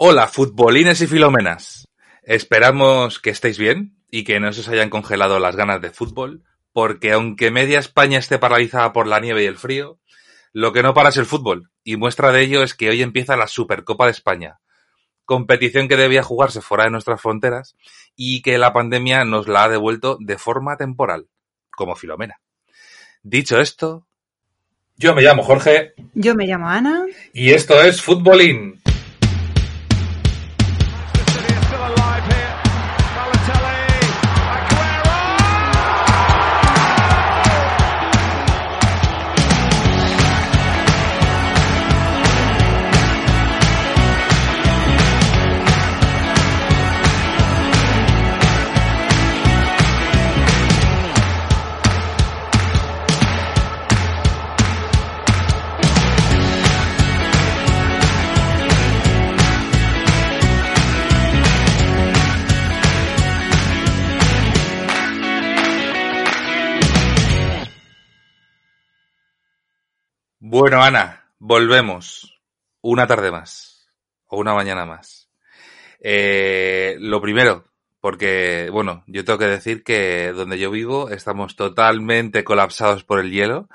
Hola, futbolines y filomenas. Esperamos que estéis bien y que no se os hayan congelado las ganas de fútbol, porque aunque media España esté paralizada por la nieve y el frío, lo que no para es el fútbol, y muestra de ello es que hoy empieza la Supercopa de España, competición que debía jugarse fuera de nuestras fronteras y que la pandemia nos la ha devuelto de forma temporal, como Filomena. Dicho esto, yo me llamo Jorge. Yo me llamo Ana. Y esto es Futbolín. Bueno, Ana, volvemos. Una tarde más. O una mañana más. Eh, lo primero, porque, bueno, yo tengo que decir que donde yo vivo estamos totalmente colapsados por el hielo.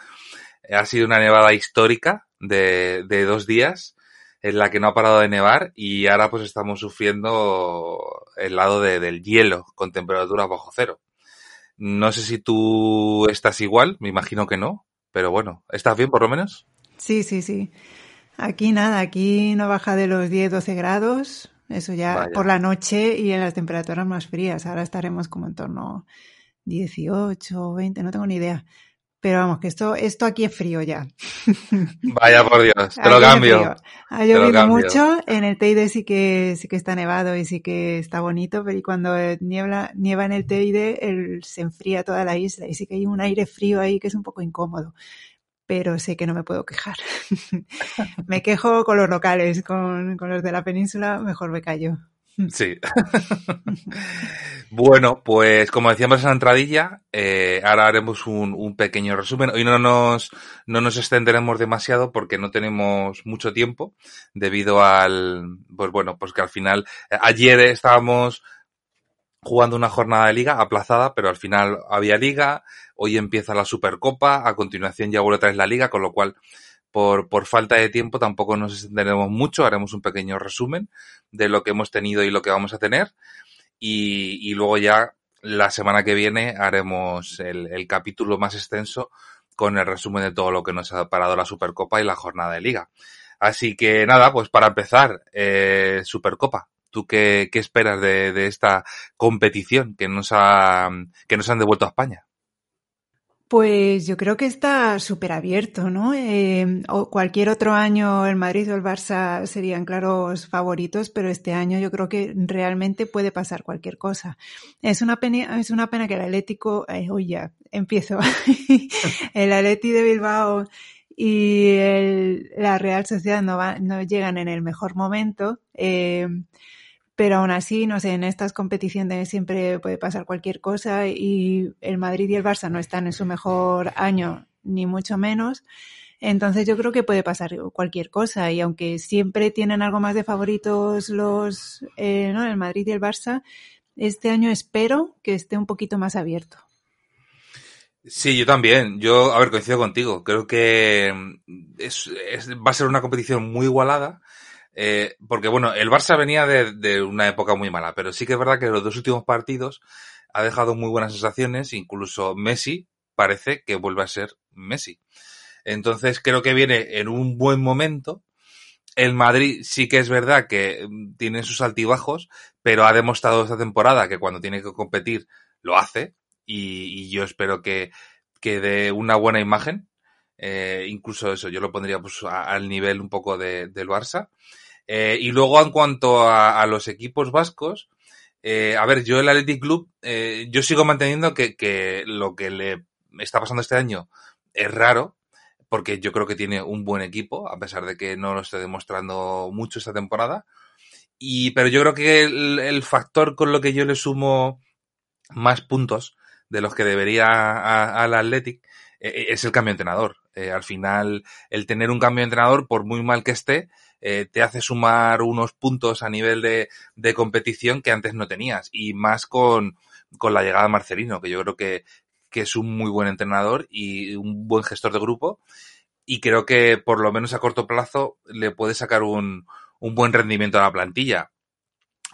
Ha sido una nevada histórica de, de dos días en la que no ha parado de nevar y ahora pues estamos sufriendo el lado de, del hielo con temperaturas bajo cero. No sé si tú estás igual, me imagino que no, pero bueno, ¿estás bien por lo menos? Sí, sí, sí. Aquí nada, aquí no baja de los 10, 12 grados, eso ya Vaya. por la noche y en las temperaturas más frías. Ahora estaremos como en torno 18, 20, no tengo ni idea. Pero vamos, que esto, esto aquí es frío ya. Vaya por Dios, te lo cambio. Ha lo llovido mucho, en el Teide sí que, sí que está nevado y sí que está bonito, pero cuando eh, niebla, nieva en el Teide el- se enfría toda la isla y sí que hay un aire frío ahí que es un poco incómodo. Pero sé que no me puedo quejar. me quejo con los locales, con, con los de la península, mejor me callo. Sí. bueno, pues como decíamos en la entradilla, eh, ahora haremos un, un pequeño resumen. Hoy no nos, no nos extenderemos demasiado porque no tenemos mucho tiempo debido al, pues bueno, pues que al final, eh, ayer estábamos jugando una jornada de liga aplazada, pero al final había liga, hoy empieza la Supercopa, a continuación ya vuelve otra vez la liga, con lo cual por, por falta de tiempo tampoco nos extenderemos mucho, haremos un pequeño resumen de lo que hemos tenido y lo que vamos a tener. Y, y luego ya la semana que viene haremos el, el capítulo más extenso con el resumen de todo lo que nos ha parado la Supercopa y la jornada de liga. Así que nada, pues para empezar, eh, Supercopa. ¿Tú qué, qué esperas de, de esta competición que nos, ha, que nos han devuelto a España? Pues yo creo que está súper abierto, ¿no? Eh, o cualquier otro año el Madrid o el Barça serían claros favoritos, pero este año yo creo que realmente puede pasar cualquier cosa. Es una pena, es una pena que el Atlético, eh, ya, empiezo. el Atleti de Bilbao y el- la Real Sociedad no, va- no llegan en el mejor momento. eh, pero aún así, no sé, en estas competiciones siempre puede pasar cualquier cosa y el Madrid y el Barça no están en su mejor año, ni mucho menos. Entonces yo creo que puede pasar cualquier cosa y aunque siempre tienen algo más de favoritos los, eh, ¿no? El Madrid y el Barça, este año espero que esté un poquito más abierto. Sí, yo también. Yo, a ver, coincido contigo. Creo que es- va a ser una competición muy igualada. Eh, porque, bueno, el Barça venía de, una época muy mala, pero sí que es verdad que los dos últimos partidos ha dejado muy buenas sensaciones. Incluso Messi parece que vuelve a ser Messi. Entonces, creo que viene en un buen momento. El Madrid sí que es verdad que mm, tiene sus altibajos, pero ha demostrado esta temporada que cuando tiene que competir lo hace y, yo espero que, que una buena imagen. Eh, incluso eso, yo lo pondría pues, al nivel un poco de, del Barça. Eh, y luego en cuanto a, los equipos vascos, eh, a ver, yo el Athletic Club, yo sigo manteniendo que, lo que le está pasando este año es raro, porque yo creo que tiene un buen equipo, a pesar de que no lo esté demostrando mucho esta temporada. Y, pero yo creo que el, el factor con lo que yo le sumo más puntos de los que debería al Athletic es el cambio de entrenador. Eh, al final, el tener un cambio de entrenador, por muy mal que esté, eh, te hace sumar unos puntos a nivel de, de competición que antes no tenías. Y más con, con la llegada de Marcelino, que yo creo que, que es un muy buen entrenador y un buen gestor de grupo. Y creo que por lo menos a corto plazo le puede sacar un, un buen rendimiento a la plantilla.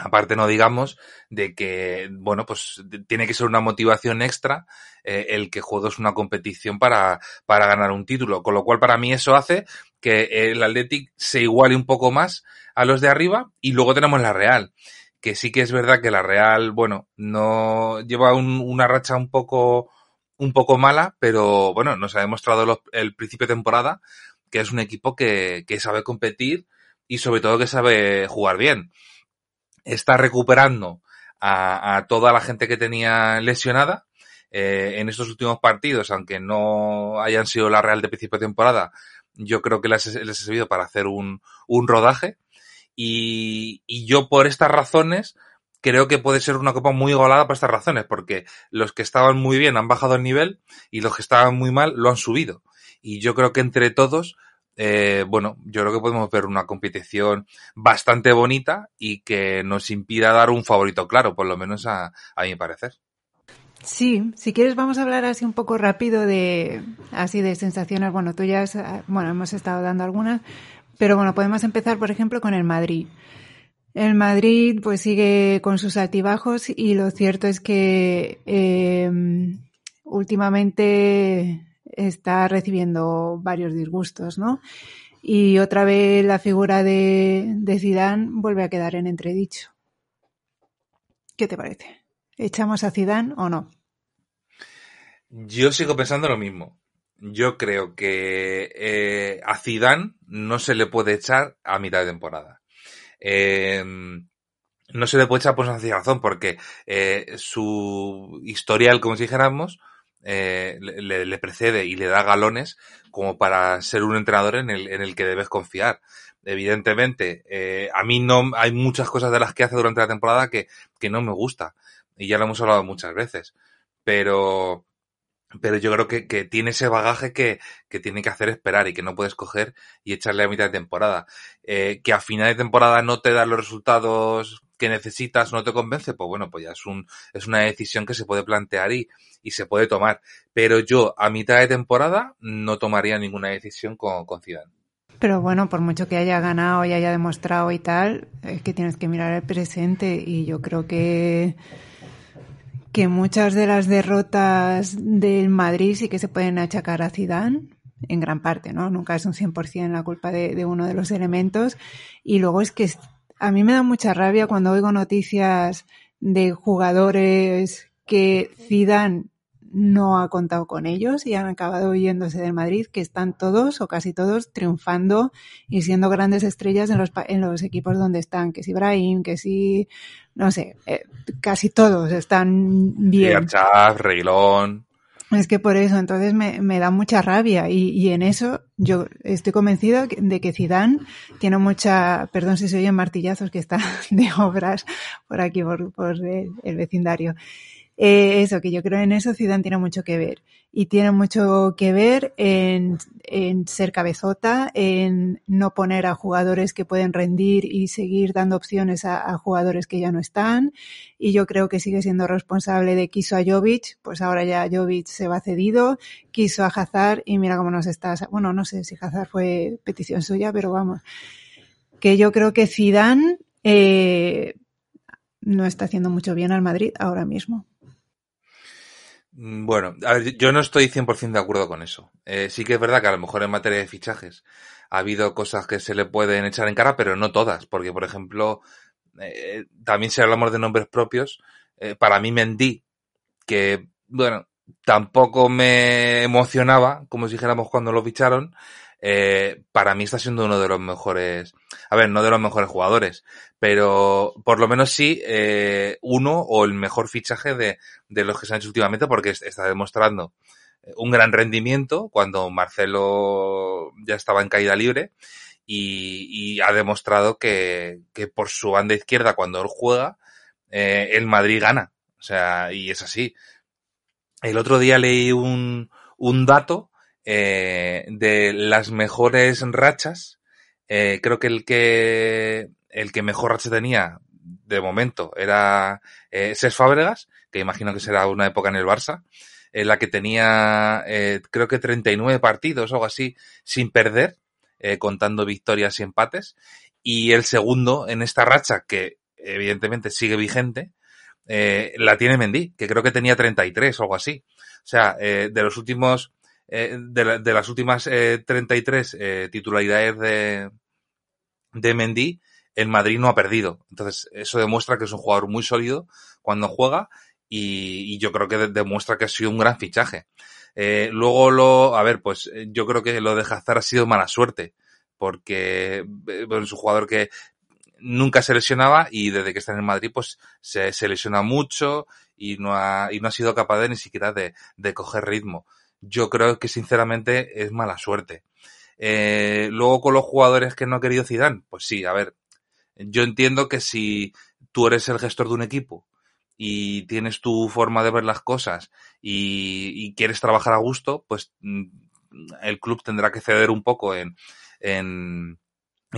Aparte no digamos de que, bueno, pues tiene que ser una motivación extra eh, el que juegues una competición para, para ganar un título. Con lo cual para mí eso hace que el Athletic se iguale un poco más a los de arriba y luego tenemos la Real. Que sí que es verdad que la Real, bueno, no lleva un, una racha un poco, un poco mala, pero bueno, nos ha demostrado el principio de temporada que es un equipo que, que sabe competir y sobre todo que sabe jugar bien está recuperando a, a toda la gente que tenía lesionada. Eh, en estos últimos partidos, aunque no hayan sido la Real de principio de temporada, yo creo que les, les ha servido para hacer un, un rodaje. Y, y, yo por estas razones creo que puede ser una copa muy igualada por estas razones, porque los que estaban muy bien han bajado el nivel y los que estaban muy mal lo han subido. Y yo creo que entre todos eh, bueno, yo creo que podemos ver una competición bastante bonita y que nos impida dar un favorito claro, por lo menos a, mi parecer. Sí, si quieres vamos a hablar así un poco rápido de así de sensaciones. Bueno, tú ya has, bueno, hemos estado dando algunas, pero bueno, podemos empezar por ejemplo con el Madrid. El Madrid pues sigue con sus altibajos y lo cierto es que eh, últimamente está recibiendo varios disgustos, ¿no? Y otra vez la figura de, de Zidane vuelve a quedar en entredicho. ¿Qué te parece? ¿Echamos a Zidane o no? Yo sigo pensando lo mismo. Yo creo que eh, a Zidane no se le puede echar a mitad de temporada. Eh, no se le puede echar por sencilla razón, porque eh, su historial, como si dijéramos, eh, le, precede y le da galones como para ser un entrenador en el, en el que debes confiar. Evidentemente, eh, a mí no hay muchas cosas de las que hace durante la temporada que, que no me gusta. Y ya lo hemos hablado muchas veces. Pero, pero yo creo que, que tiene ese bagaje que, que, tiene que hacer esperar y que no puedes coger y echarle a mitad de temporada. Eh, que a final de temporada no te da los resultados que necesitas, no te convence, pues bueno, pues ya es un, es una decisión que se puede plantear y, y se puede tomar. Pero yo a mitad de temporada no tomaría ninguna decisión con, con Zidane. Pero bueno, por mucho que haya ganado y haya demostrado y tal, es que tienes que mirar el presente y yo creo que que muchas de las derrotas del Madrid sí que se pueden achacar a Zidane, en gran parte, ¿no? Nunca es un 100% la culpa de, de, uno de los elementos. Y luego es que a mí me da mucha rabia cuando oigo noticias de jugadores que Zidane no ha contado con ellos y han acabado yéndose del Madrid, que están todos o casi todos triunfando y siendo grandes estrellas en los, en los equipos donde están, que si Ibrahim, que si, no sé, eh, casi todos están bien. Reguilón. Es que por eso, entonces me, me da mucha rabia y, y, en eso yo estoy convencido de que Zidane tiene mucha, perdón si se oyen martillazos que está de obras por aquí, por, por el, el vecindario. Eh, eso, que yo creo en eso Zidane tiene mucho que ver. Y tiene mucho que ver en, en, ser cabezota, en no poner a jugadores que pueden rendir y seguir dando opciones a, jugadores que ya no están. Y yo creo que sigue siendo responsable de quiso a Jovic, pues ahora ya Jovic se va cedido, quiso a Hazard y mira cómo nos está, bueno, no sé si Hazard fue petición suya, pero vamos, que yo creo que Zidane eh, no está haciendo mucho bien al Madrid ahora mismo. Mm, bueno, a ver, yo no estoy 100% de acuerdo con eso. Eh, sí que es verdad que a lo mejor en materia de fichajes ha habido cosas que se le pueden echar en cara, pero no todas, porque por ejemplo, eh, también si hablamos de nombres propios, eh, para mí Mendy, que bueno, tampoco me emocionaba, como si dijéramos cuando lo ficharon, eh, para mí está siendo uno de los mejores, a ver, no de los mejores jugadores, pero por lo menos sí eh, uno o el mejor fichaje de, los que se han hecho últimamente porque está demostrando un gran rendimiento cuando Marcelo ya estaba en caída libre y, ha demostrado que, que, por su banda izquierda cuando él juega, eh, el Madrid gana. O sea, y es así. El otro día leí un, un dato eh, de las mejores rachas Eh, creo que el que el que mejor racha tenía de momento era eh, Cés Fábregas, que imagino que será una época en el Barça, en la que tenía eh, creo que 39 partidos o algo así sin perder, eh, contando victorias y empates. Y el segundo en esta racha, que evidentemente sigue vigente, eh, la tiene Mendy, que creo que tenía 33 o algo así. O sea, eh, de los últimos, eh, de, la- de las últimas eh, 33 eh, titularidades de, de Mendy, el Madrid no ha perdido. Entonces, eso demuestra que es un jugador muy sólido cuando juega y, yo creo que de- demuestra que ha sido un gran fichaje. Eh, luego lo, a ver, pues eh, yo creo que lo de Hazard ha sido mala suerte, porque es un jugador que nunca se lesionaba y desde que está en el Madrid pues se, se lesiona mucho y no ha, y no ha sido capaz de ni siquiera de, de coger ritmo. Yo creo que sinceramente es mala suerte. Eh, luego con los jugadores que no ha querido Zidane, pues sí, a ver, yo entiendo que si tú eres el gestor de un equipo y tienes tu forma de ver las cosas y, y quieres trabajar a gusto, pues mm, el club tendrá que ceder un poco en, en,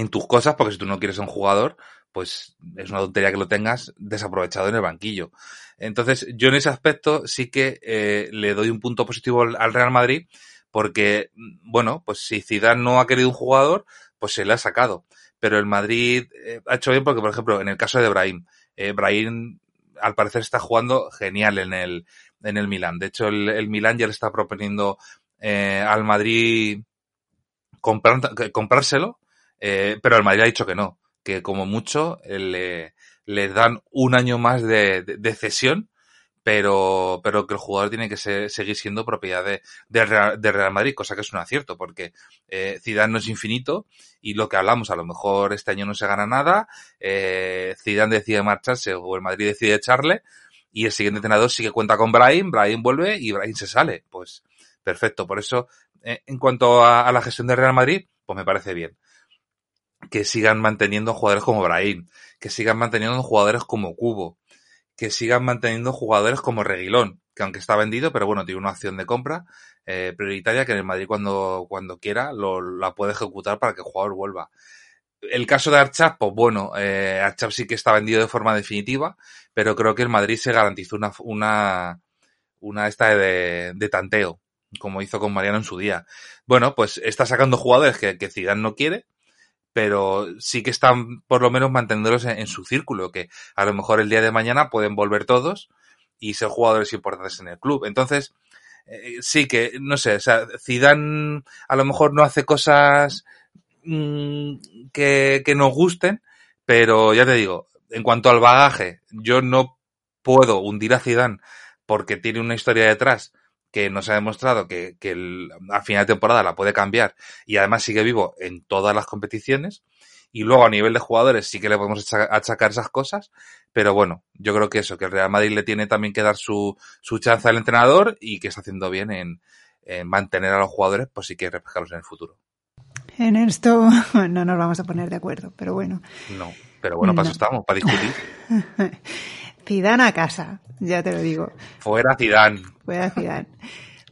tus cosas, porque si tú no quieres a un jugador, pues es una tontería que lo tengas desaprovechado en el banquillo. Entonces, yo en ese aspecto sí que eh, le doy un punto positivo al, al Real Madrid, porque, mm, bueno, pues si Zidane no ha querido un jugador, pues se le ha sacado. Pero el Madrid eh, ha hecho bien porque, por ejemplo, en el caso de Brahim, eh, Brahim al parecer está jugando genial en el, en el Milan. De hecho, el, el Milan ya le está proponiendo eh, al Madrid comprar, comprárselo, eh, pero el Madrid ha dicho que no, que como mucho eh, le, les dan un año más de, de, de cesión, pero, pero que el jugador tiene que ser- seguir siendo propiedad de, de, Real, de Real Madrid, cosa que es un acierto, porque eh, Zidane no es infinito y lo que hablamos, a lo mejor este año no se gana nada, eh, Zidane decide marcharse o el Madrid decide echarle y el siguiente entrenador sí que cuenta con Brahim, Brahim vuelve y Brahim se sale, pues perfecto, por eso eh, en cuanto a, a la gestión del Real Madrid, pues me parece bien que sigan manteniendo jugadores como Brahim, que sigan manteniendo jugadores como Cubo, que sigan manteniendo jugadores como Reguilón, que aunque está vendido, pero bueno, tiene una acción de compra eh, prioritaria que en el Madrid cuando, cuando quiera lo, la puede ejecutar para que el jugador vuelva. El caso de Archap, pues bueno, eh, Archap sí que está vendido de forma definitiva, pero creo que el Madrid se garantizó una, una, una esta de, de tanteo, como hizo con Mariano en su día. Bueno, pues está sacando jugadores que, que no quiere, pero sí que están por lo menos manteniéndolos en, su círculo, que a lo mejor el día de mañana pueden volver todos y ser jugadores importantes en el club. Entonces, eh, sí que, no sé, o sea, Zidane a lo mejor no hace cosas mmm, que, que nos gusten, pero ya te digo, en cuanto al bagaje, yo no puedo hundir a Zidane porque tiene una historia detrás que nos ha demostrado que, que el, a final de temporada la puede cambiar y además sigue vivo en todas las competiciones. Y luego a nivel de jugadores sí que le podemos achacar esas cosas, pero bueno, yo creo que eso, que el Real Madrid le tiene también que dar su, su chance al entrenador y que está haciendo bien en, en mantener a los jugadores, pues sí que reflejarlos en el futuro. En esto no nos vamos a poner de acuerdo, pero bueno. No, pero bueno, para no. eso estamos, para discutir. Zidane a casa, ya te lo digo. Fuera Zidane. Fuera Zidane.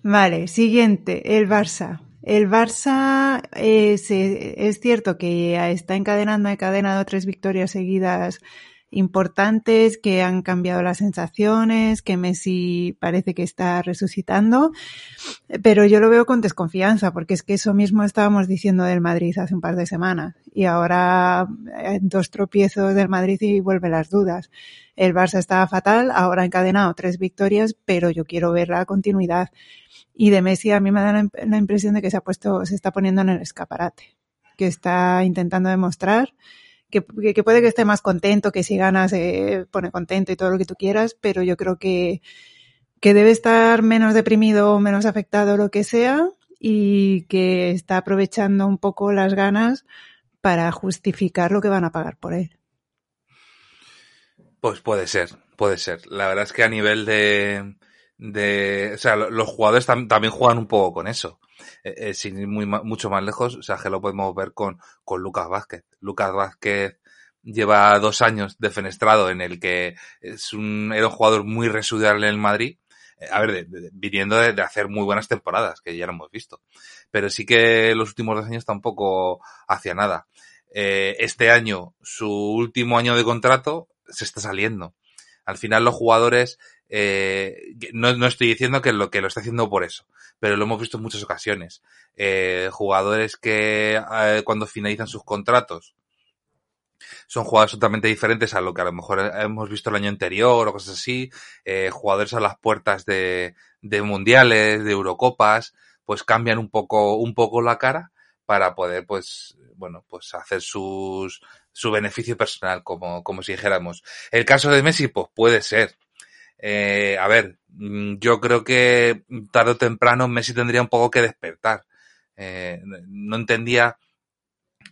Vale, siguiente, el Barça. El Barça es, es, cierto que está encadenando, ha encadenado tres victorias seguidas importantes, que han cambiado las sensaciones, que Messi parece que está resucitando, pero yo lo veo con desconfianza, porque es que eso mismo estábamos diciendo del Madrid hace un par de semanas, y ahora dos tropiezos del Madrid y vuelven las dudas. El Barça estaba fatal, ahora ha encadenado tres victorias, pero yo quiero ver la continuidad. Y de Messi a mí me da la impresión de que se ha puesto, se está poniendo en el escaparate, que está intentando demostrar que, puede que esté más contento, que si gana se pone contento y todo lo que tú quieras, pero yo creo que, que debe estar menos deprimido, menos afectado, lo que sea, y que está aprovechando un poco las ganas para justificar lo que van a pagar por él. Pues puede ser, puede ser. La verdad es que a nivel de, de o sea, los jugadores tam también juegan un poco con eso. Eh, eh, sin ir muy, mucho más lejos, o sea, que lo podemos ver con, con Lucas Vázquez. Lucas Vázquez lleva dos años defenestrado en el que es un, era un jugador muy residual en el Madrid, eh, a ver, viniendo de, hacer muy buenas temporadas, que ya lo hemos visto. Pero sí que los últimos dos años tampoco hacía nada. Este año, su último año de contrato, se está saliendo. Al final los jugadores, eh, no, no, estoy diciendo que lo que lo está haciendo por eso, pero lo hemos visto en muchas ocasiones. Eh, jugadores que eh, cuando finalizan sus contratos son jugadores totalmente diferentes a lo que a lo mejor hemos visto el año anterior o cosas así, eh, jugadores a las puertas de, de mundiales, de Eurocopas, pues cambian un poco, un poco la cara para poder, pues, bueno, pues hacer sus, su beneficio personal, como, como si dijéramos. El caso de Messi, pues puede ser. Eh, a ver, mm, yo creo que tarde o temprano Messi tendría un poco que despertar. Eh, no entendía,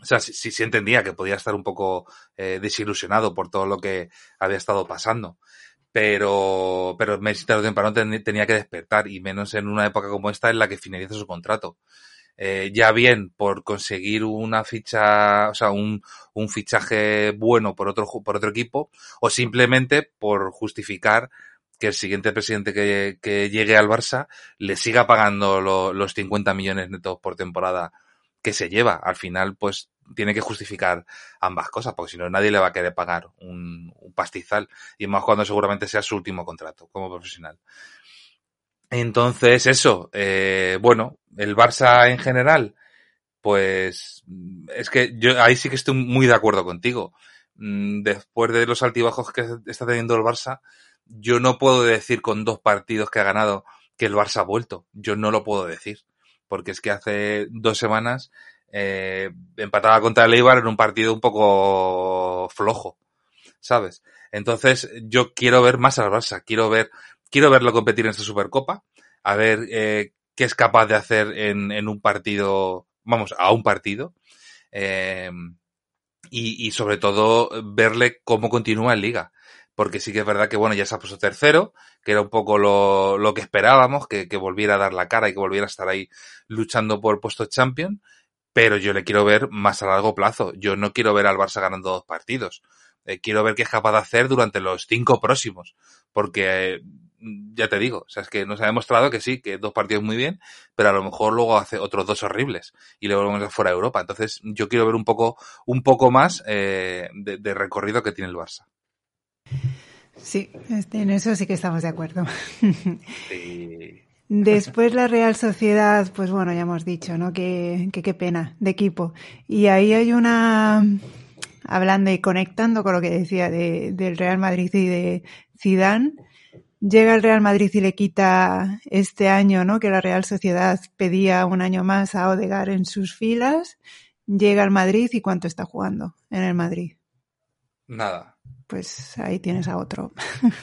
o sea, sí, sí, entendía que podía estar un poco eh, desilusionado por todo lo que había estado pasando. Pero, pero Messi tarde o temprano ten, tenía que despertar y menos en una época como esta en la que finaliza su contrato. Eh, ya bien por conseguir una ficha, o sea, un, un fichaje bueno por otro, por otro equipo, o simplemente por justificar que el siguiente presidente que, que llegue al Barça le siga pagando lo, los 50 millones netos por temporada que se lleva. Al final, pues tiene que justificar ambas cosas, porque si no nadie le va a querer pagar un, un pastizal, y más cuando seguramente sea su último contrato como profesional. Entonces, eso, eh, bueno, el Barça en general, pues es que yo ahí sí que estoy muy de acuerdo contigo. Mm, después de los altibajos que está teniendo el Barça, yo no puedo decir con dos partidos que ha ganado que el Barça ha vuelto. Yo no lo puedo decir. Porque es que hace dos semanas eh, empataba contra el Eibar en un partido un poco flojo. ¿Sabes? Entonces, yo quiero ver más al Barça. Quiero ver, quiero verlo competir en esta Supercopa. A ver eh, qué es capaz de hacer en, en, un partido, vamos, a un partido. Eh, y, y sobre todo verle cómo continúa en liga porque sí que es verdad que, bueno, ya se ha puesto tercero, que era un poco lo, lo que esperábamos, que, que, volviera a dar la cara y que volviera a estar ahí luchando por puesto champion, pero yo le quiero ver más a largo plazo. Yo no quiero ver al Barça ganando dos partidos. Eh, quiero ver qué es capaz de hacer durante los cinco próximos, porque eh, ya te digo, o sea, es que nos ha demostrado que sí, que dos partidos muy bien, pero a lo mejor luego hace otros dos horribles y luego vamos fuera de Europa. Entonces, yo quiero ver un poco, un poco más eh, de, de recorrido que tiene el Barça. Sí, este, en eso sí que estamos de acuerdo. Sí. Después la Real Sociedad, pues bueno, ya hemos dicho, ¿no? Que qué pena de equipo. Y ahí hay una, hablando y conectando con lo que decía de, del Real Madrid y de Zidane, llega el Real Madrid y le quita este año, ¿no? Que la Real Sociedad pedía un año más a Odegar en sus filas. Llega al Madrid y cuánto está jugando en el Madrid. Nada pues ahí tienes a otro.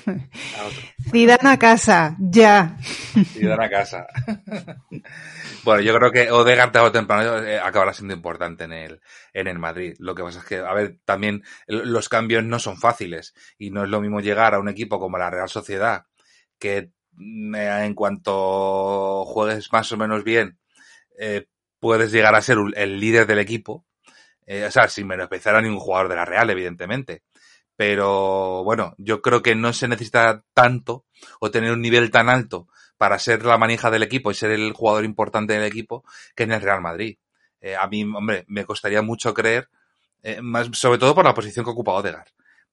A otro. Zidane a casa, ya. Zidane a casa. bueno, yo creo que Odegaard tarde o temprano eh, acabará siendo importante en el, en el Madrid. Lo que pasa es que, a ver, también los cambios no son fáciles y no es lo mismo llegar a un equipo como la Real Sociedad que mm, eh, en cuanto juegues más o menos bien eh, puedes llegar a ser el líder del equipo. Eh, o sea, sin menospreciar a ningún jugador de la Real, evidentemente pero bueno, yo creo que no se necesita tanto o tener un nivel tan alto para ser la manija del equipo y ser el jugador importante del equipo que en el Real Madrid. Eh, a mí, hombre, me costaría mucho creer, eh, más, sobre todo por la posición que ocupa Odegar,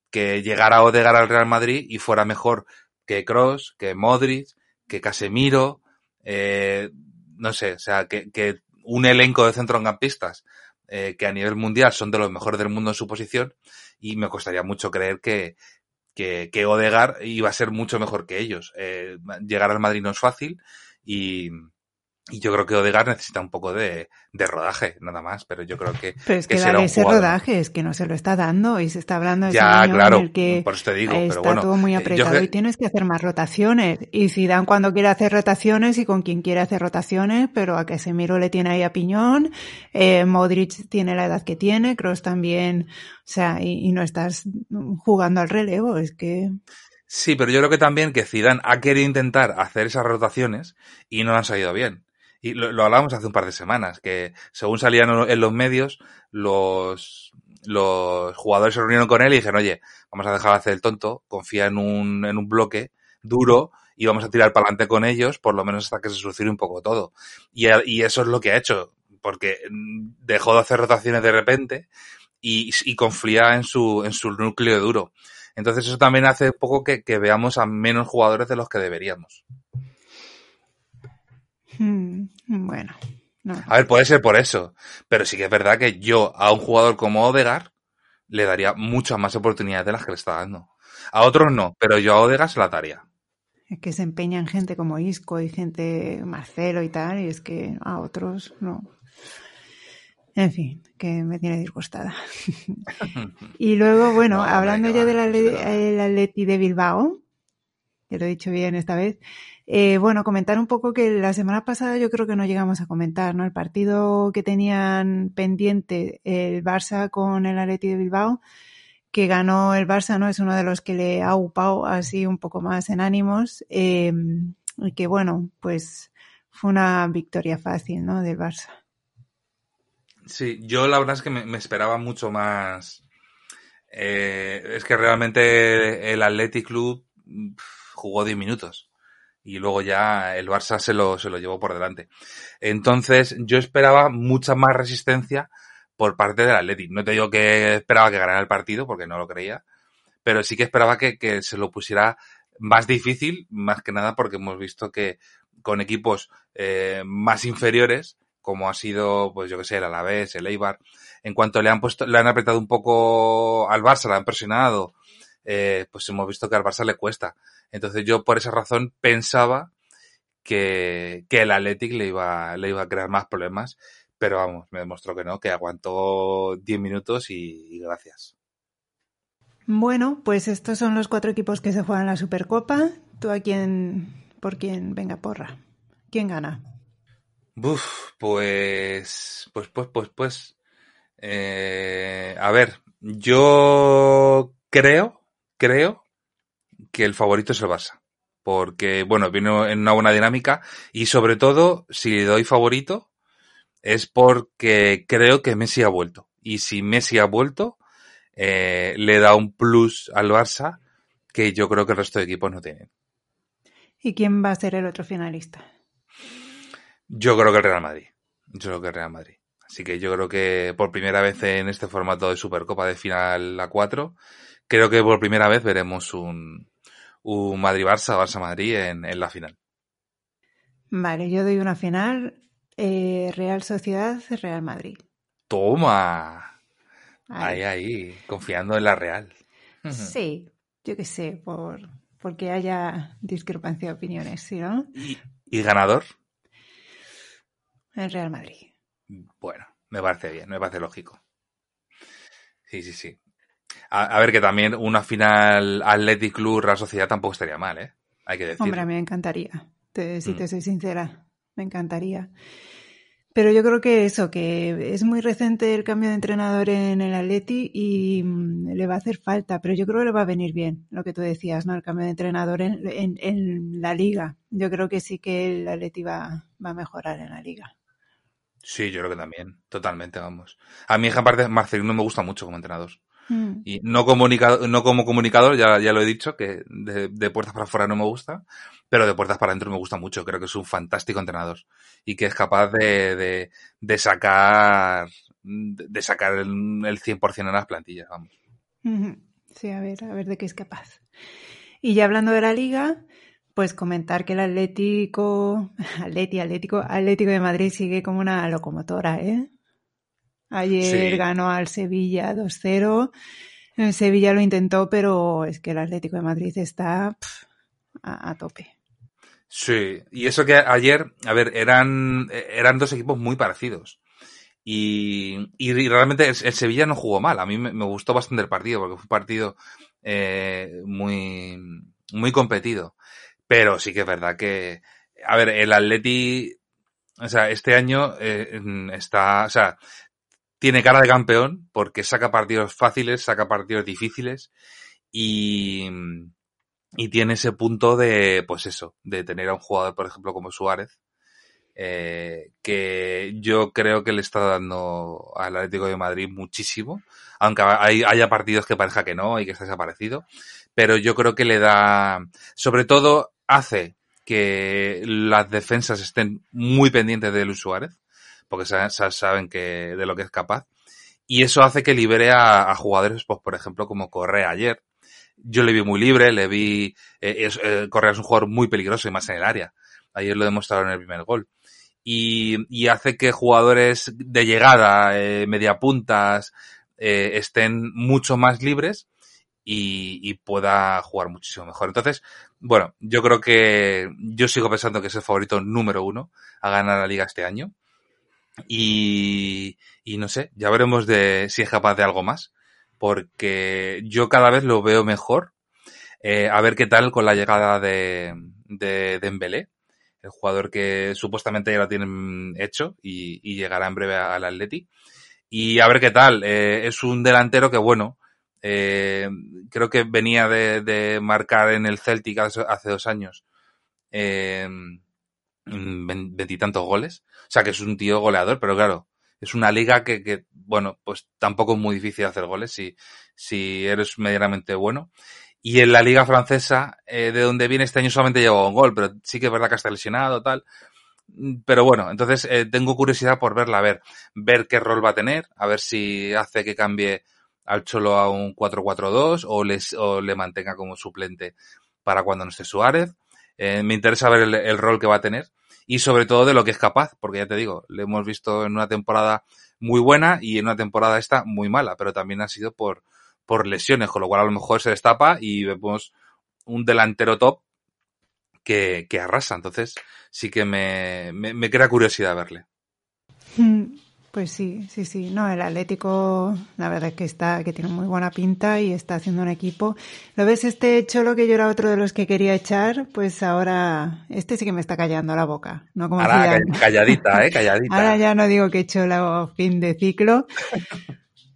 que llegara Odegar al Real Madrid y fuera mejor que Cross, que Modric, que Casemiro, eh, no sé, o sea, que, que un elenco de centrocampistas eh, que a nivel mundial son de los mejores del mundo en su posición y me costaría mucho creer que, que, que Odegar iba a ser mucho mejor que ellos. Eh, llegar al Madrid no es fácil y, y yo creo que Odegaard necesita un poco de, de, rodaje, nada más, pero yo creo que. Pero es que, que ese rodaje, es que no se lo está dando y se está hablando de ya, ese claro, en el que por eso te digo, está pero bueno, todo muy apretado yo... y tienes que hacer más rotaciones. Y si dan cuando quiere hacer rotaciones y con quien quiere hacer rotaciones, pero a Casemiro le tiene ahí a piñón, eh, Modric tiene la edad que tiene, Kroos también, o sea, y, y no estás jugando al relevo, es que. Sí, pero yo creo que también que Zidane ha querido intentar hacer esas rotaciones y no han salido bien. Y lo, lo hablábamos hace un par de semanas, que según salían en los medios, los, los jugadores se reunieron con él y dijeron, oye, vamos a dejar de hacer el tonto, confía en un, en un bloque duro y vamos a tirar para adelante con ellos, por lo menos hasta que se solucione un poco todo. Y, y eso es lo que ha hecho, porque dejó de hacer rotaciones de repente y, y confía en su, en su núcleo duro. Entonces eso también hace poco que, que veamos a menos jugadores de los que deberíamos. Hmm, bueno. No. A ver, puede ser por eso, pero sí que es verdad que yo a un jugador como Odegar le daría muchas más oportunidades de las que le está dando. A otros no, pero yo a Odegar se la daría. Es que se empeñan gente como Isco y gente Marcelo y tal, y es que a otros no. En fin, que me tiene disgustada. y luego, bueno, No, hablando ya del Atleti de Bilbao, que lo he dicho bien esta vez, eh, bueno, comentar un poco que la semana pasada yo creo que no llegamos a comentar, ¿no? El partido que tenían pendiente el Barça con el Atleti de Bilbao, que ganó el Barça, ¿no? Es uno de los que le ha upado así un poco más en ánimos, eh, y que bueno, pues fue una victoria fácil, ¿no? Del Barça. Sí, yo la verdad es que me, esperaba mucho más. Eh, es que realmente el Athletic Club jugó 10 minutos y luego ya el Barça se lo, se lo llevó por delante. Entonces yo esperaba mucha más resistencia por parte del Athletic. No te digo que esperaba que ganara el partido porque no lo creía, pero sí que esperaba que, que se lo pusiera más difícil, más que nada porque hemos visto que con equipos eh, más inferiores como ha sido, pues yo que sé, el Alavés, el Eibar, en cuanto le han puesto, le han apretado un poco al Barça, le han presionado, eh, pues hemos visto que al Barça le cuesta. Entonces yo por esa razón pensaba que, que el Athletic le iba, le iba a crear más problemas, pero vamos, me demostró que no, que aguantó 10 minutos y, y gracias. Bueno, pues estos son los cuatro equipos que se juegan la Supercopa. ¿Tú a quién, por quién? Venga, porra. ¿Quién gana? Buf, pues, pues, pues, pues, pues, eh, a ver, yo creo, creo que el favorito es el Barça. Porque, bueno, vino en una buena dinámica y sobre todo, si le doy favorito, es porque creo que Messi ha vuelto. Y si Messi ha vuelto, eh, le da un plus al Barça que yo creo que el resto de equipos no tienen. ¿Y quién va a ser el otro finalista? Yo creo que el Real Madrid. Yo creo que el Real Madrid. Así que yo creo que por primera vez en este formato de Supercopa de final a 4, creo que por primera vez veremos un, un Madrid-Barça, Barça-Madrid en, en la final. Vale, yo doy una final. eh, Real Sociedad, Real Madrid. ¡Toma! Ahí. Ahí, ahí, confiando en la Real. Sí, yo qué sé, por porque haya discrepancia de opiniones, ¿sí, no? ¿Y, y ganador? El Real Madrid. Bueno, me parece bien, me parece lógico. Sí, sí, sí. A, a ver que también una final Athletic Club Real Sociedad tampoco estaría mal, ¿eh? Hay que decirlo. Hombre, me encantaría. Te- si Mm. te soy sincera, me encantaría. Pero yo creo que eso, que es muy reciente el cambio de entrenador en el Atleti y mm, le va a hacer falta, pero yo creo que le va a venir bien, lo que tú decías, ¿no? El cambio de entrenador en, en- en la liga. Yo creo que sí que el Atleti va, va a mejorar en la liga. Sí, yo creo que también, totalmente, vamos. A mí, aparte, Marcelino me gusta mucho como entrenador. Mm. Y no, comunicado, no como comunicador, ya, ya lo he dicho, que de, de puertas para afuera no me gusta, pero de puertas para adentro me gusta mucho. Creo que es un fantástico entrenador y que es capaz de, de, de sacar de sacar el, el 100% en las plantillas, vamos. Sí, a ver, a ver de qué es capaz. Y ya hablando de la liga, pues comentar que el Atlético, Atleti, Atlético, Atlético de Madrid sigue como una locomotora, ¿eh? Ayer Sí. ganó al Sevilla 2-0. El Sevilla lo intentó, pero es que el Atlético de Madrid está a, a tope. Sí, y eso que ayer, a ver, eran, eran dos equipos muy parecidos. Y, y realmente el, el Sevilla no jugó mal. A mí me, me gustó bastante el partido, porque fue un partido eh, muy, muy competido. Pero sí que es verdad que, a ver, el Atleti, o sea, este año eh, está, o sea, tiene cara de campeón porque saca partidos fáciles, saca partidos difíciles y, y tiene ese punto de, pues eso, de tener a un jugador, por ejemplo, como Suárez, eh, que yo creo que le está dando al Atlético de Madrid muchísimo, aunque hay, haya partidos que parezca que no y que está desaparecido, pero yo creo que le da, sobre todo hace que las defensas estén muy pendientes de Luis Suárez, porque saben que de lo que es capaz. Y eso hace que libere a, jugadores, pues, por ejemplo, como Correa ayer. Yo le vi muy libre, le vi... Eh, eh, Correa es un jugador muy peligroso y más en el área. Ayer lo demostraron en el primer gol. Y, hace que jugadores de llegada, eh, media puntas, estén mucho más libres y, pueda jugar muchísimo mejor. Entonces, bueno, yo creo que yo sigo pensando que es el favorito número uno a ganar la liga este año. Y, y no sé, ya veremos de si es capaz de algo más, porque yo cada vez lo veo mejor. Eh, a ver qué tal con la llegada de, de Dembélé, el jugador que supuestamente ya lo tienen hecho y, y llegará en breve al Atleti. Y a ver qué tal. Eh, es un delantero que, bueno, eh, creo que venía de, de, marcar en el Celtic hace, dos años eh, veintitantos goles. Sea que es un tío goleador, pero claro, es una liga que, que, bueno, pues tampoco es muy difícil hacer goles si, si eres medianamente bueno. Y en la liga francesa, eh, de donde viene este año solamente llegó un gol, pero sí que es verdad que está lesionado, tal. Pero bueno, entonces eh, tengo curiosidad por verla, a ver, ver qué rol va a tener, a ver si hace que cambie al Cholo a un 4-4-2 o, les, o le mantenga como suplente para cuando no esté Suárez. Eh, me interesa ver el, rol que va a tener y sobre todo de lo que es capaz, porque ya te digo, le hemos visto en una temporada muy buena y en una temporada esta muy mala, pero también ha sido por, por lesiones, con lo cual a lo mejor se destapa y vemos un delantero top que, que arrasa. Entonces sí que me, me, crea curiosidad verle. Pues sí, sí, sí. No, el Atlético, la verdad es que está, que tiene muy buena pinta y está haciendo un equipo. ¿Lo ves este Cholo que yo era otro de los que quería echar? Pues ahora, este sí que me está callando la boca. No como ahora, calladita, eh, calladita. Ahora ya no digo que Cholo fin de ciclo.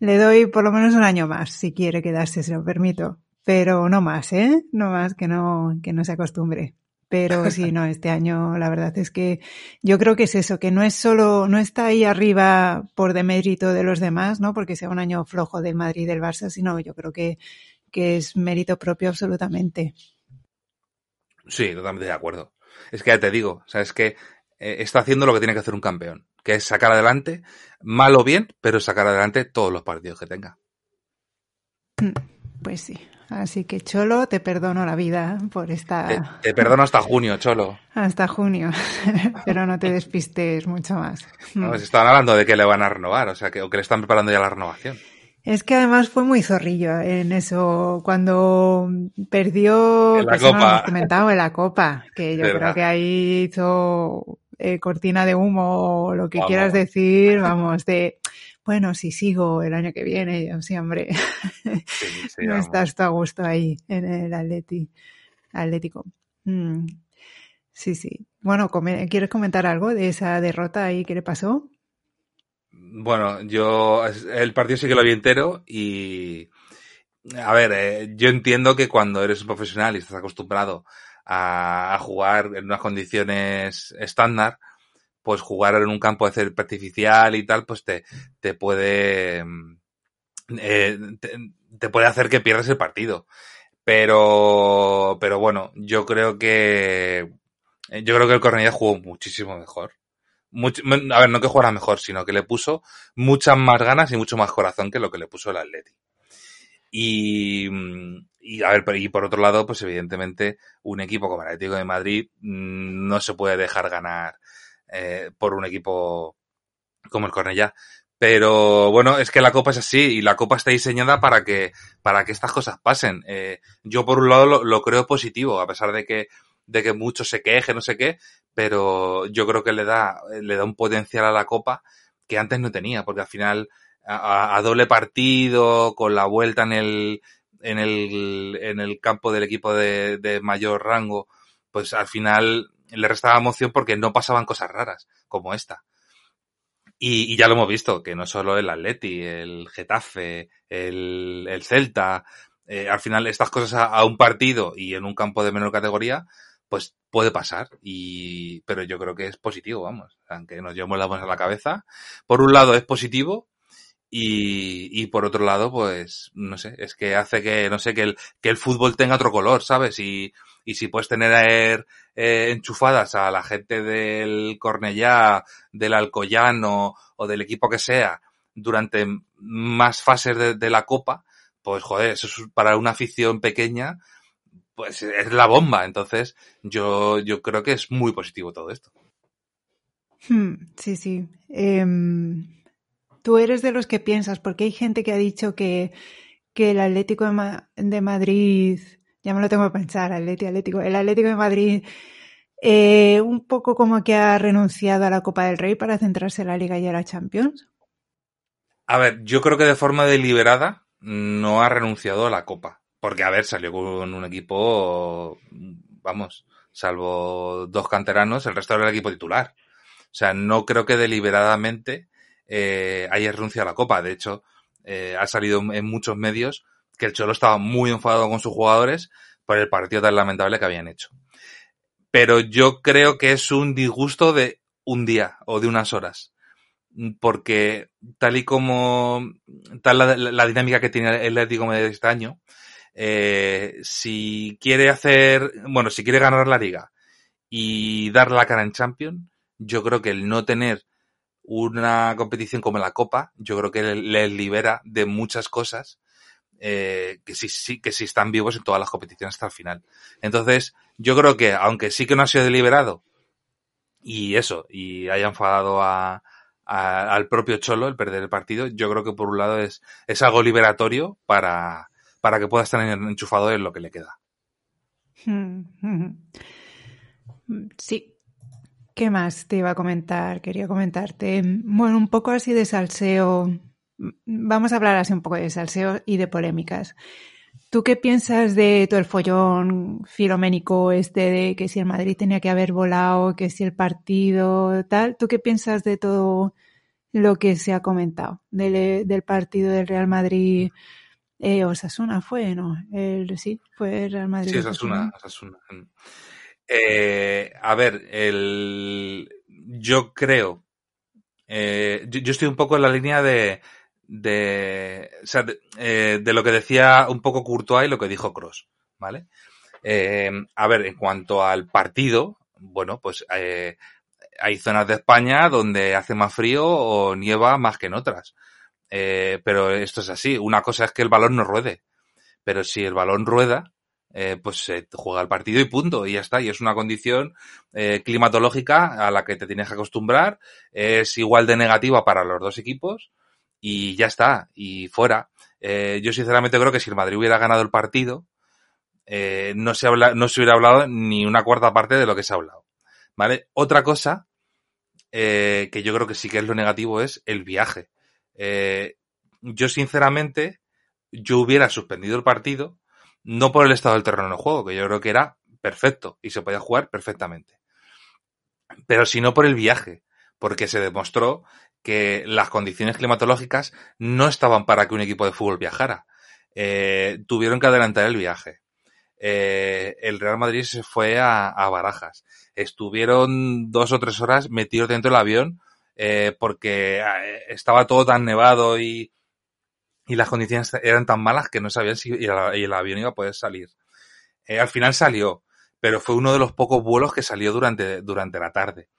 Le doy por lo menos un año más, si quiere quedarse, se lo permito. Pero no más, ¿eh? No más, que no, que no se acostumbre. Pero sí, no, este año la verdad es que yo creo que es eso, que no es solo, no está ahí arriba por demérito de los demás, ¿no? Porque sea un año flojo del Madrid y del Barça, sino yo creo que, que es mérito propio absolutamente. Sí, totalmente de acuerdo. Es que ya te digo, o sea, es que eh, está haciendo lo que tiene que hacer un campeón, que es sacar adelante, mal o bien, pero sacar adelante todos los partidos que tenga. Pues sí, Así que Cholo, te perdono la vida por esta... Te, perdono hasta junio, Cholo. Hasta junio, pero no te despistes mucho más. No, pues estaban hablando de que le van a renovar, o sea, que, o que le están preparando ya la renovación. Es que además fue muy zorrillo en eso, cuando perdió, en la copa. comentado en la copa, que yo creo que ahí hizo eh, cortina de humo o lo que quieras decir, vamos, de bueno, si sigo el año que viene, yo sí, hombre, no estás a gusto ahí en el Atleti, Atlético. Mm. Sí, sí. Bueno, ¿quieres comentar algo de esa derrota ahí que le pasó? Bueno, yo el partido sí que lo vi entero y a ver, eh, yo entiendo que cuando eres un profesional y estás acostumbrado a, jugar en unas condiciones estándar, pues jugar en un campo de artificial y tal, pues te, te puede, eh, te, puede hacer que pierdas el partido. Pero, pero bueno, yo creo que, yo creo que el Cornellá jugó muchísimo mejor. a ver, no que jugara mejor, sino que le puso muchas más ganas y mucho más corazón que lo que le puso el Atleti. Y, y a ver, y por otro lado, pues evidentemente un equipo como el Atlético de Madrid mm, no se puede dejar ganar eh, por un equipo como el Cornellá. Pero bueno, es que la copa es así y la copa está diseñada para que, para que estas cosas pasen. Eh, yo por un lado lo, creo positivo, a pesar de que, de que muchos se quejen, no sé qué, pero yo creo que le da, le da un potencial a la copa que antes no tenía, porque al final a, doble partido, con la vuelta en el, en el, en el campo del equipo de, de mayor rango, pues al final le restaba emoción porque no pasaban cosas raras como esta. Y, ya lo hemos visto, que no solo el Atleti, el Getafe, el, el Celta, eh, al final estas cosas a, un partido y en un campo de menor categoría, pues puede pasar. Y, pero yo creo que es positivo, vamos, aunque nos llevemos la mano a la cabeza. Por un lado es positivo Y, y por otro lado, pues, no sé, es que hace que, no sé, que el, que el fútbol tenga otro color, ¿sabes? Y, y si puedes tener eh, enchufadas a la gente del Cornellá, del Alcoyano o del equipo que sea durante más fases de, la Copa, pues joder, eso es para una afición pequeña, pues es la bomba. Entonces, yo, yo creo que es muy positivo todo esto. Hmm, sí, sí. Em, tú eres de los que piensas, porque hay gente que ha dicho que, que el Atlético de, Madrid, ya me lo tengo que pensar, Atlético, Atlético, el Atlético de Madrid, eh, un poco como que ha renunciado a la Copa del Rey para centrarse en la Liga y a la Champions. A ver, yo creo que de forma deliberada no ha renunciado a la Copa. Porque, a ver, salió con un equipo, vamos, salvo dos canteranos, el resto era el equipo titular. O sea, no creo que deliberadamente eh, haya renunciado a la Copa. De hecho, eh, ha salido en muchos medios que el Cholo estaba muy enfadado con sus jugadores por el partido tan lamentable que habían hecho. Pero yo creo que es un disgusto de un día o de unas horas porque tal y como tal la, dinámica que tiene el Atlético de este año, eh, si quiere hacer, bueno, si quiere ganar la liga y dar la cara en Champions, yo creo que el no tener una competición como la Copa, yo creo que les libera de muchas cosas eh, que sí, sí, que sí están vivos en todas las competiciones hasta el final. Entonces, yo creo que, aunque sí que no ha sido deliberado, y eso, y haya enfadado a, al propio Cholo el perder el partido, yo creo que por un lado es, es algo liberatorio para, para que pueda estar enchufado en lo que le queda. Sí. ¿Qué más te iba a comentar? Quería comentarte, bueno, un poco así de salseo. Vamos a hablar así un poco de salseo y de polémicas. ¿Tú qué piensas de todo el follón filoménico este de que si el Madrid tenía que haber volado, que si el partido tal? ¿Tú qué piensas de todo lo que se ha comentado del, del partido del Real Madrid? Eh, Osasuna fue, ¿no? El, sí, fue el Real Madrid. Sí, Osasuna. Osasuna. Eh, a ver, el, yo creo, eh, yo, yo estoy un poco en la línea de, de, o sea, de, eh, de, lo que decía un poco Courtois y lo que dijo Cross, ¿vale? Eh, a ver, en cuanto al partido, bueno, pues eh, hay zonas de España donde hace más frío o nieva más que en otras. Pero esto es así. Una cosa es que el balón no ruede. Pero si el balón rueda, pues se juega el partido y punto, y ya está. Y es una condición climatológica a la que te tienes que acostumbrar. Es igual de negativa para los dos equipos y ya está, y fuera. Eh, yo sinceramente creo que si el Madrid hubiera ganado el partido, eh, no, se habla, no se hubiera hablado ni una cuarta parte de lo que se ha hablado. ¿Vale? Otra cosa, eh, que yo creo que sí que es lo negativo, es el viaje. Yo sinceramente, yo hubiera suspendido el partido, no por el estado del terreno de juego, que yo creo que era perfecto y se podía jugar perfectamente. Pero sino por el viaje, porque se demostró que las condiciones climatológicas no estaban para que un equipo de fútbol viajara. Eh, tuvieron que adelantar el viaje. Eh, el Real Madrid se fue a, a, Barajas. Estuvieron dos o tres horas metidos dentro del avión eh, porque eh, estaba todo tan nevado y, y, las condiciones eran tan malas que no sabían si el, avión iba a poder salir. Eh, al final salió, pero fue uno de los pocos vuelos que salió durante, durante la tarde.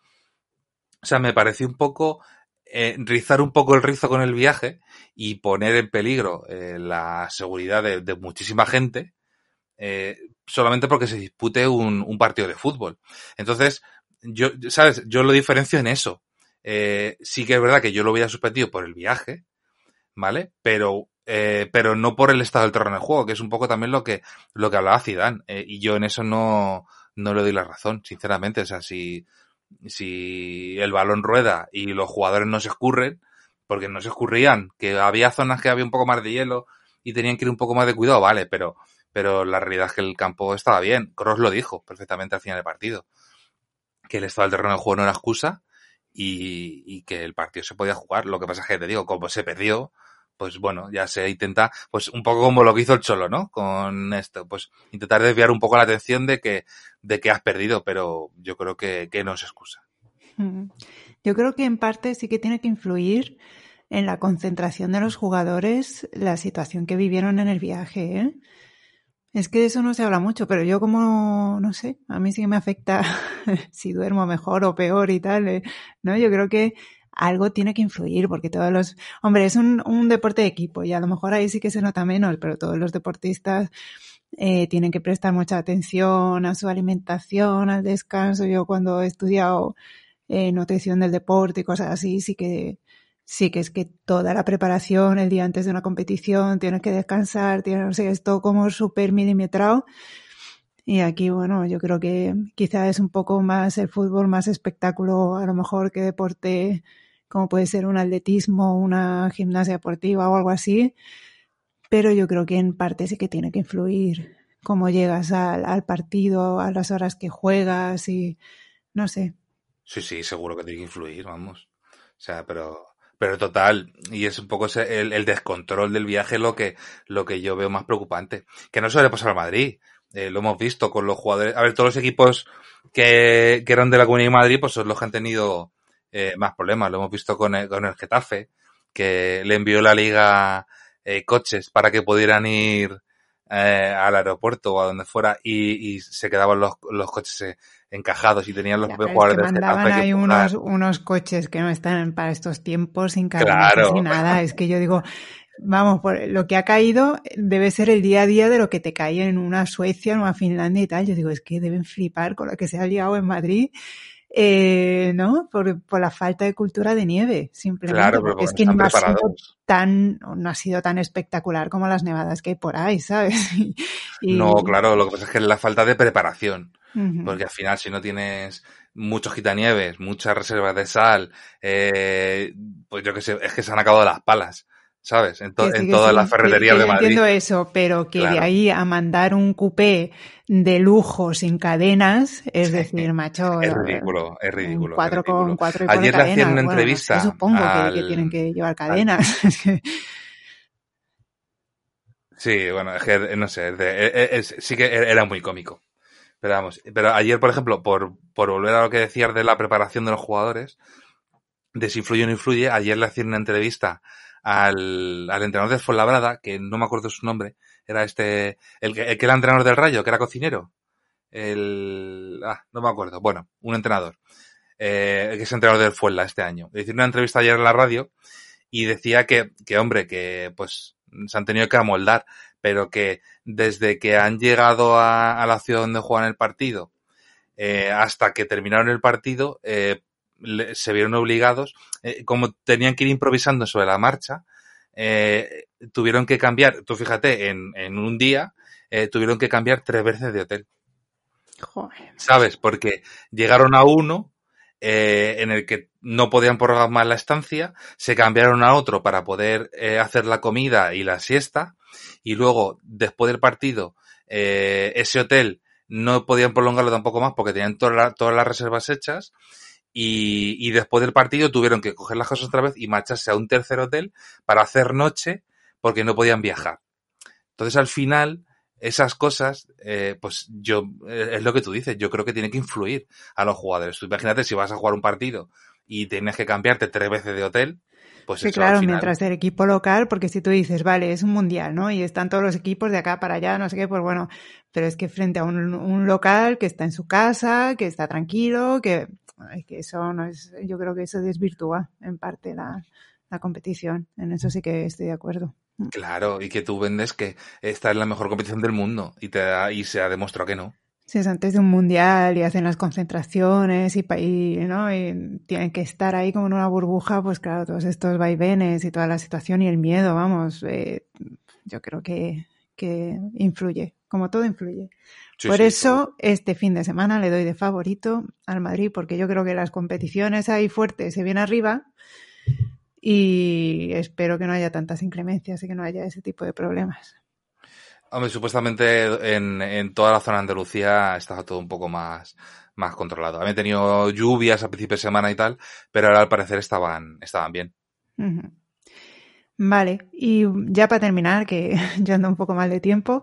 O sea, me pareció un poco eh, rizar un poco el rizo con el viaje y poner en peligro eh, la seguridad de, muchísima gente eh, solamente porque se dispute un, partido de fútbol. Entonces, yo, ¿sabes? Yo lo diferencio en eso. Sí que es verdad que yo lo hubiera suspendido por el viaje, ¿vale? Pero, pero no por el estado del terreno de juego, que es un poco también lo que, lo que hablaba Zidane. y yo en eso no, no le doy la razón, sinceramente. O sea, si, si el balón rueda y los jugadores no se escurren, porque no se escurrían, que había zonas que había un poco más de hielo y tenían que ir un poco más de cuidado, vale, pero, pero la realidad es que el campo estaba bien. Cross lo dijo perfectamente al final del partido. Que el estado del terreno de juego no era excusa y, y, que el partido se podía jugar. Lo que pasa es que te digo, como se perdió, pues bueno, ya se intenta, pues un poco como lo que hizo el Cholo, ¿no? Con esto, pues intentar desviar un poco la atención de que, de que has perdido, pero yo creo que, que no es excusa. Yo creo que en parte sí que tiene que influir en la concentración de los jugadores la situación que vivieron en el viaje. ¿eh? Es que de eso no se habla mucho, pero yo como, no sé, a mí sí que me afecta si duermo mejor o peor y tal, ¿eh? ¿no? Yo creo que algo tiene que influir, porque todos los, hombre, es un, un deporte de equipo y a lo mejor ahí sí que se nota menos, pero todos los deportistas eh, tienen que prestar mucha atención a su alimentación, al descanso. Yo cuando he estudiado eh, nutrición del deporte y cosas así, sí que sí que es que toda la preparación el día antes de una competición, tienes que descansar, tienes, no sé, es todo como súper milimetrado. Y aquí, bueno, yo creo que quizá es un poco más el fútbol, más espectáculo, a lo mejor que deporte como puede ser un atletismo, una gimnasia deportiva o algo así. Pero yo creo que en parte sí que tiene que influir cómo llegas al, partido, a las horas que juegas y no sé. Sí, sí, seguro que tiene que influir, vamos. O sea, pero pero total, y es un poco ese, el, el, descontrol del viaje lo que, lo que yo veo más preocupante. Que no suele pasar a Madrid. Eh, lo hemos visto con los jugadores. A ver, todos los equipos que, que eran de la Comunidad de Madrid, pues son los que han tenido eh, más problemas. Lo hemos visto con el, con el Getafe, que le envió la liga eh, coches para que pudieran ir eh, al aeropuerto o a donde fuera y, y se quedaban los, los coches eh, encajados y tenían los propios pero es que jugadores mandaban ahí unos, unos coches que no están para estos tiempos, sin Claro. ni nada. Es que yo digo, vamos, por lo que ha caído debe ser el día a día de lo que te cae en una Suecia, en una Finlandia y tal. Yo digo, es que deben flipar con lo que se ha liado en Madrid. Eh, ¿no? Por, por la falta de cultura de nieve, simplemente. Claro, porque es que no ha sido tan, no ha sido tan espectacular como las nevadas que hay por ahí, ¿sabes? Y, No, claro, lo que pasa es que es la falta de preparación. Porque al final, si no tienes muchos quitanieves, muchas reservas de sal, eh, pues yo qué sé, es que se han acabado las palas, ¿sabes? En, to- sí, en todas sí, las ferreterías de yo Madrid. entiendo eso, pero que de ahí a mandar un coupé de lujo sin cadenas, es decir, macho, Es eh, ridículo, es ridículo, es cuatro con ridículo. cuatro y pone Ayer le hacían una Bueno, entrevista supongo que, tienen que llevar cadenas. Sí, bueno, es que, no sé, es eh, es- sí que era muy cómico. Pero vamos, pero ayer, por ejemplo, por, por volver a lo que decías de la preparación de los jugadores, de si influye o no influye, ayer le hacían una entrevista al, al entrenador de Fuenlabrada, que no me acuerdo su nombre, era este, el el que era entrenador del Rayo, que era cocinero. El, ah, no me acuerdo. Bueno, un entrenador, eh, que es entrenador del Fuenla este año. Le una entrevista ayer en la radio y decía que, que hombre, que pues se han tenido que amoldar, pero que desde que han llegado a, a la ciudad donde juegan el partido, eh, hasta que terminaron el partido, eh, le- se vieron obligados, eh, como tenían que ir improvisando sobre la marcha, eh, tuvieron que cambiar, tú fíjate, en, en un día, eh, tuvieron que cambiar tres veces de hotel. Joder. ¿sabes? Porque llegaron a uno eh, en el que no podían programar la estancia, se cambiaron a otro para poder eh, hacer la comida y la siesta, y luego, después del partido, ese hotel no podían prolongarlo tampoco más porque tenían toda la- todas las reservas hechas, y, y después del partido tuvieron que coger las cosas otra vez y marcharse a un tercer hotel para hacer noche porque no podían viajar. Entonces, al final, esas cosas, eh, pues yo, eh, es lo que tú dices, yo creo que tiene que influir a los jugadores. Tú imagínate si vas a jugar un partido y tienes que cambiarte tres veces de hotel, pues Sí, eso claro, final. mientras el equipo local, porque si tú dices, vale, es un mundial, ¿no? Y están todos los equipos de acá para allá, no sé qué, pues bueno, pero es que frente a un, un local que está en su casa, que está tranquilo, que, es que eso no es, yo creo que eso desvirtúa en parte la, la competición. En eso sí que estoy de acuerdo. Claro, y que tú vendes que esta es la mejor competición del mundo y te da- y se ha demostrado que no. Si es antes de un mundial y hacen las concentraciones y, y, ¿no? y tienen que estar ahí como en una burbuja, pues claro, todos estos vaivenes y toda la situación y el miedo, vamos, eh, yo creo que, que influye, como todo influye. Sí, Por sí, eso, este fin de semana le doy de favorito al Madrid, porque yo creo que las competiciones ahí fuertes se vienen arriba y espero que no haya tantas inclemencias y que no haya ese tipo de problemas. Hombre, supuestamente en, en toda la zona de Andalucía estaba todo un poco más, más controlado. Habían tenido lluvias a principios de semana y tal, pero ahora al parecer estaban, estaban bien. Vale, y ya para terminar, que yo ando un poco mal de tiempo,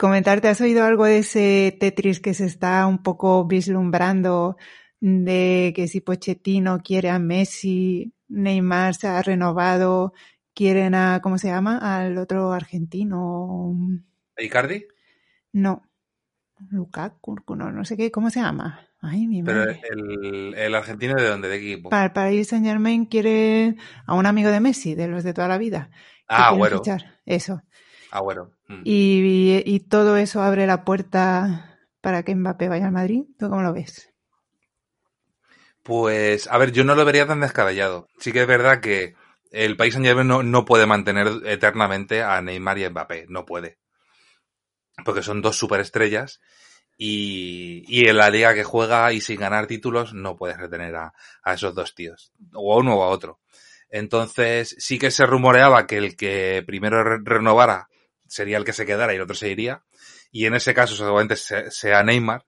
comentarte, ¿has oído algo de ese Tetris que se está un poco vislumbrando de que si Pochettino quiere a Messi Neymar se ha renovado, quieren a, ¿cómo se llama? Al otro argentino. ¿Icardi? No. Lukaku, no, no sé qué, ¿cómo se llama? Ay, mi Pero madre. el, el argentino de dónde, de equipo. Para el Paris Saint Germain quiere a un amigo de Messi, de los de toda la vida. Ah, fichar. Eso. Agüero. Mm. Y, y- y todo eso abre la puerta para que Mbappé vaya al Madrid. ¿Tú cómo lo ves? Pues, a ver, yo no lo vería tan descabellado. Sí que es verdad que el país Saint Germain no, no puede mantener eternamente a Neymar y a Mbappé. No puede. Porque son dos superestrellas. Y, y en la liga que juega y sin ganar títulos no puedes retener a, a esos dos tíos. O a uno o a otro. Entonces, sí que se rumoreaba que el que primero re- renovara sería el que se quedara y el otro se iría. Y en ese caso seguramente se- sea Neymar.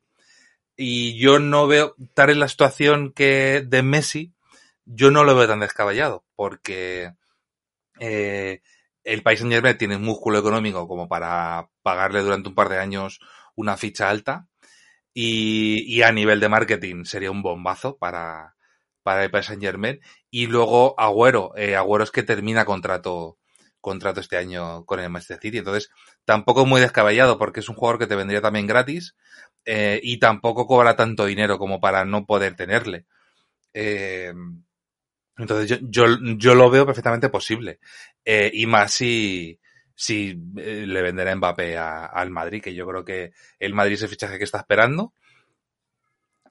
Y yo no veo, estar en la situación que de Messi, yo no lo veo tan descabellado, porque eh, el país Saint Germain tiene un músculo económico como para pagarle durante un par de años una ficha alta y, y a nivel de marketing sería un bombazo para, para el Paris Saint Germain. Y luego Agüero, eh, Agüero es que termina contrato, contrato este año con el Manchester City. Entonces, tampoco muy descabellado porque es un jugador que te vendría también gratis eh, y tampoco cobra tanto dinero como para no poder tenerle. Eh, entonces yo, yo, yo lo veo perfectamente posible. Eh, y más si, si eh, le venderá Mbappé a- al Madrid, que yo creo que el Madrid es el fichaje que está esperando.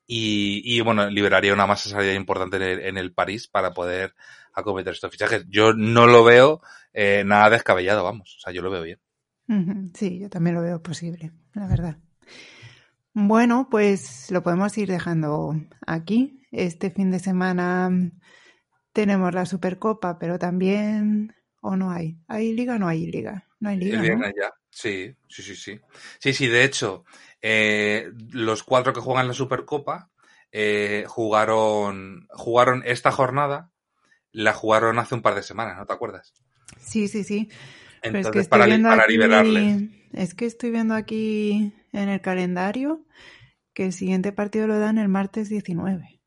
Y, y bueno, liberaría una masa salida importante en el, en el París para poder acometer estos fichajes. Yo no lo veo eh, nada descabellado, vamos. O sea, yo lo veo bien. Sí, yo también lo veo posible, la verdad. Bueno, pues lo podemos ir dejando aquí. Este fin de semana tenemos la Supercopa, pero también... ¿O no hay? ¿Hay liga o no hay liga? No hay liga, El ¿no? viernes ya. Sí, sí, sí, sí. Sí, sí, de hecho, eh, los cuatro que juegan la Supercopa eh, jugaron, jugaron esta jornada, la jugaron hace un par de semanas, ¿no te acuerdas? Sí, sí, sí. Pero es que Entonces, estoy para, li- viendo para liberarles. aquí, es que estoy viendo aquí en el calendario que el siguiente partido lo dan el martes 19.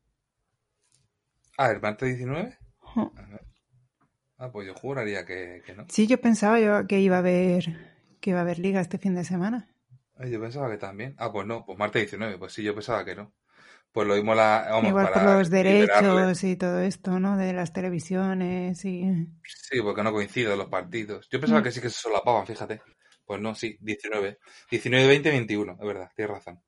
Ah, ¿el martes 19? Ujú. Ah, pues yo juraría que, que no. Sí, yo pensaba yo que iba a haber que iba a haber liga este fin de semana. Ay, yo pensaba que también. Ah, pues no, pues martes 19, pues sí, yo pensaba que no. Pues lo mismo la, vamos, Igual por los derechos y todo esto, ¿no? De las televisiones y... Sí, porque no coinciden los partidos. Yo pensaba Mm. que sí que se solapaban, fíjate. Pues no, sí, 19. 19, 20, 21, es verdad, tienes razón.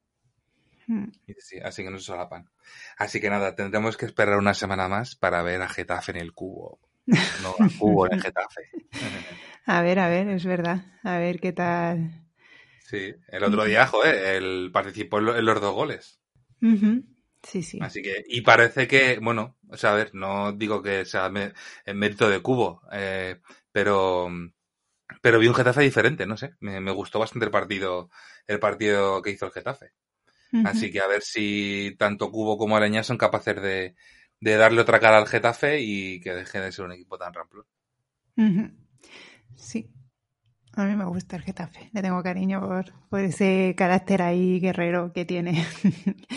Mm. Sí, sí, así que no se solapan. Así que nada, tendremos que esperar una semana más para ver a Getafe en el cubo. No a cubo en el Getafe. A ver, a ver, es verdad. A ver qué tal. Sí, el otro día, joder, él participó en lo- en los dos goles. Ujú. Sí, sí. Así que, y parece que, bueno, o sea, a ver, no digo que sea en mérito de Cubo, eh, pero, pero vi un Getafe diferente, no sé, me, me gustó bastante el partido, el partido que hizo el Getafe. Así que a ver si tanto Cubo como Aleñá son capaces de, de darle otra cara al Getafe y que deje de ser un equipo tan ramplón. Sí. A mí me gusta el Getafe. Le tengo cariño por, por ese carácter ahí guerrero que tiene.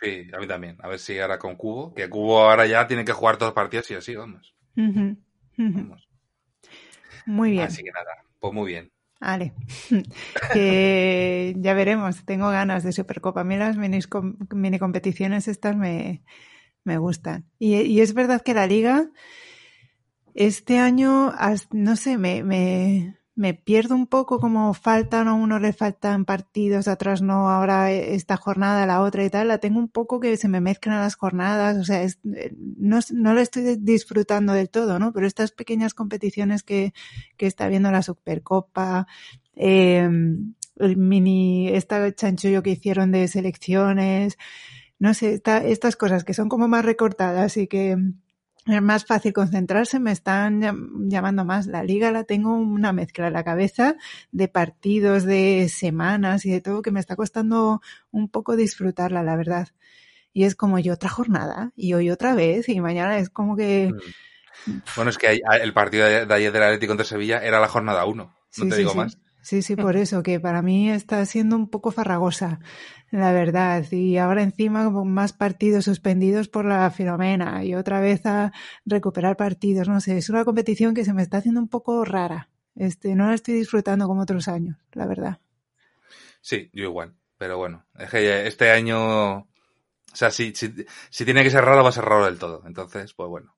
Sí, a mí también. A ver si ahora con Cubo, que Cubo ahora ya tiene que jugar todos los partidos y así, vamos. Ujú. vamos. Muy bien. Así que nada, pues muy bien. Vale. que ya veremos. Tengo ganas de Supercopa. A mí las mini, mini competiciones estas me, me gustan. Y, y, es verdad que la liga este año, no sé, me, me, me pierdo un poco como faltan a uno le faltan partidos, atrás no, ahora esta jornada, la otra y tal, la tengo un poco que se me mezclan las jornadas, o sea, es, no, no lo estoy disfrutando del todo, ¿no? Pero estas pequeñas competiciones que, que está viendo la Supercopa, eh, el mini, esta chanchullo que hicieron de selecciones, no sé, esta, estas cosas que son como más recortadas y que es más fácil concentrarse, me están llamando más. La liga la tengo una mezcla en la cabeza de partidos, de semanas y de todo que me está costando un poco disfrutarla, la verdad. Y es como yo otra jornada y hoy otra vez y mañana es como que... Bueno, es que el partido de ayer del Atlético contra Sevilla era la jornada 1, no sí, te sí, digo sí. más. Sí, sí, por eso, que para mí está siendo un poco farragosa, la verdad. Y ahora encima más partidos suspendidos por la Filomena y otra vez a recuperar partidos. No sé, es una competición que se me está haciendo un poco rara. Este, no la estoy disfrutando como otros años, la verdad. Sí, yo igual. Pero bueno, es que este año, o sea, si, si, si tiene que ser raro, va a ser raro del todo. Entonces, pues bueno.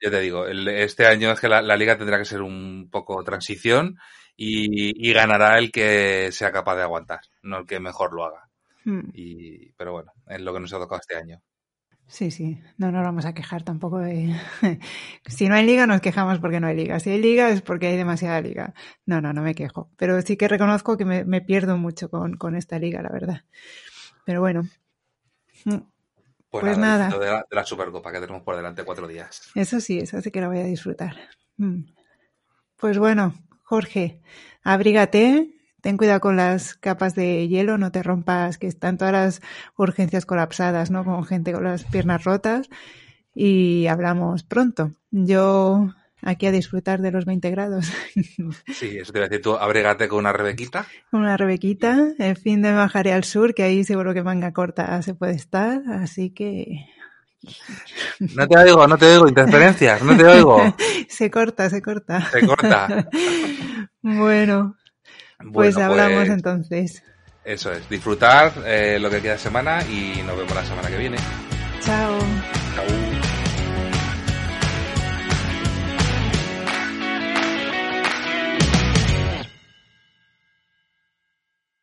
Yo te digo, el, este año es que la, la, liga tendrá que ser un poco transición y, y, ganará el que sea capaz de aguantar, no el que mejor lo haga. Hmm. Y, pero bueno, es lo que nos ha tocado este año. Sí, sí, no nos vamos a quejar tampoco de... si no hay liga nos quejamos porque no hay liga. Si hay liga es porque hay demasiada liga. No, no, no me quejo. Pero sí que reconozco que me, me pierdo mucho con, con, esta liga, la verdad. Pero bueno. Pues, pues nada. nada. De, la, de, la, Supercopa que tenemos por delante cuatro días. Eso sí, eso sí que la voy a disfrutar. Hmm. Pues bueno, Jorge, abrígate, ten cuidado con las capas de hielo, no te rompas, que están todas las urgencias colapsadas, ¿no? Con gente con las piernas rotas. Y hablamos pronto. Yo aquí a disfrutar de los 20 grados. Sí, eso te iba a decir, tú abrégate con una rebequita. Una rebequita. El fin de bajaré al sur, que ahí seguro que manga corta se puede estar. Así que no te oigo, no te oigo, interferencias, no te oigo. se corta, se corta. Se corta. bueno, pues bueno, hablamos pues, entonces. Eso es, disfrutar eh, lo que queda de semana y nos vemos la semana que viene. Chao.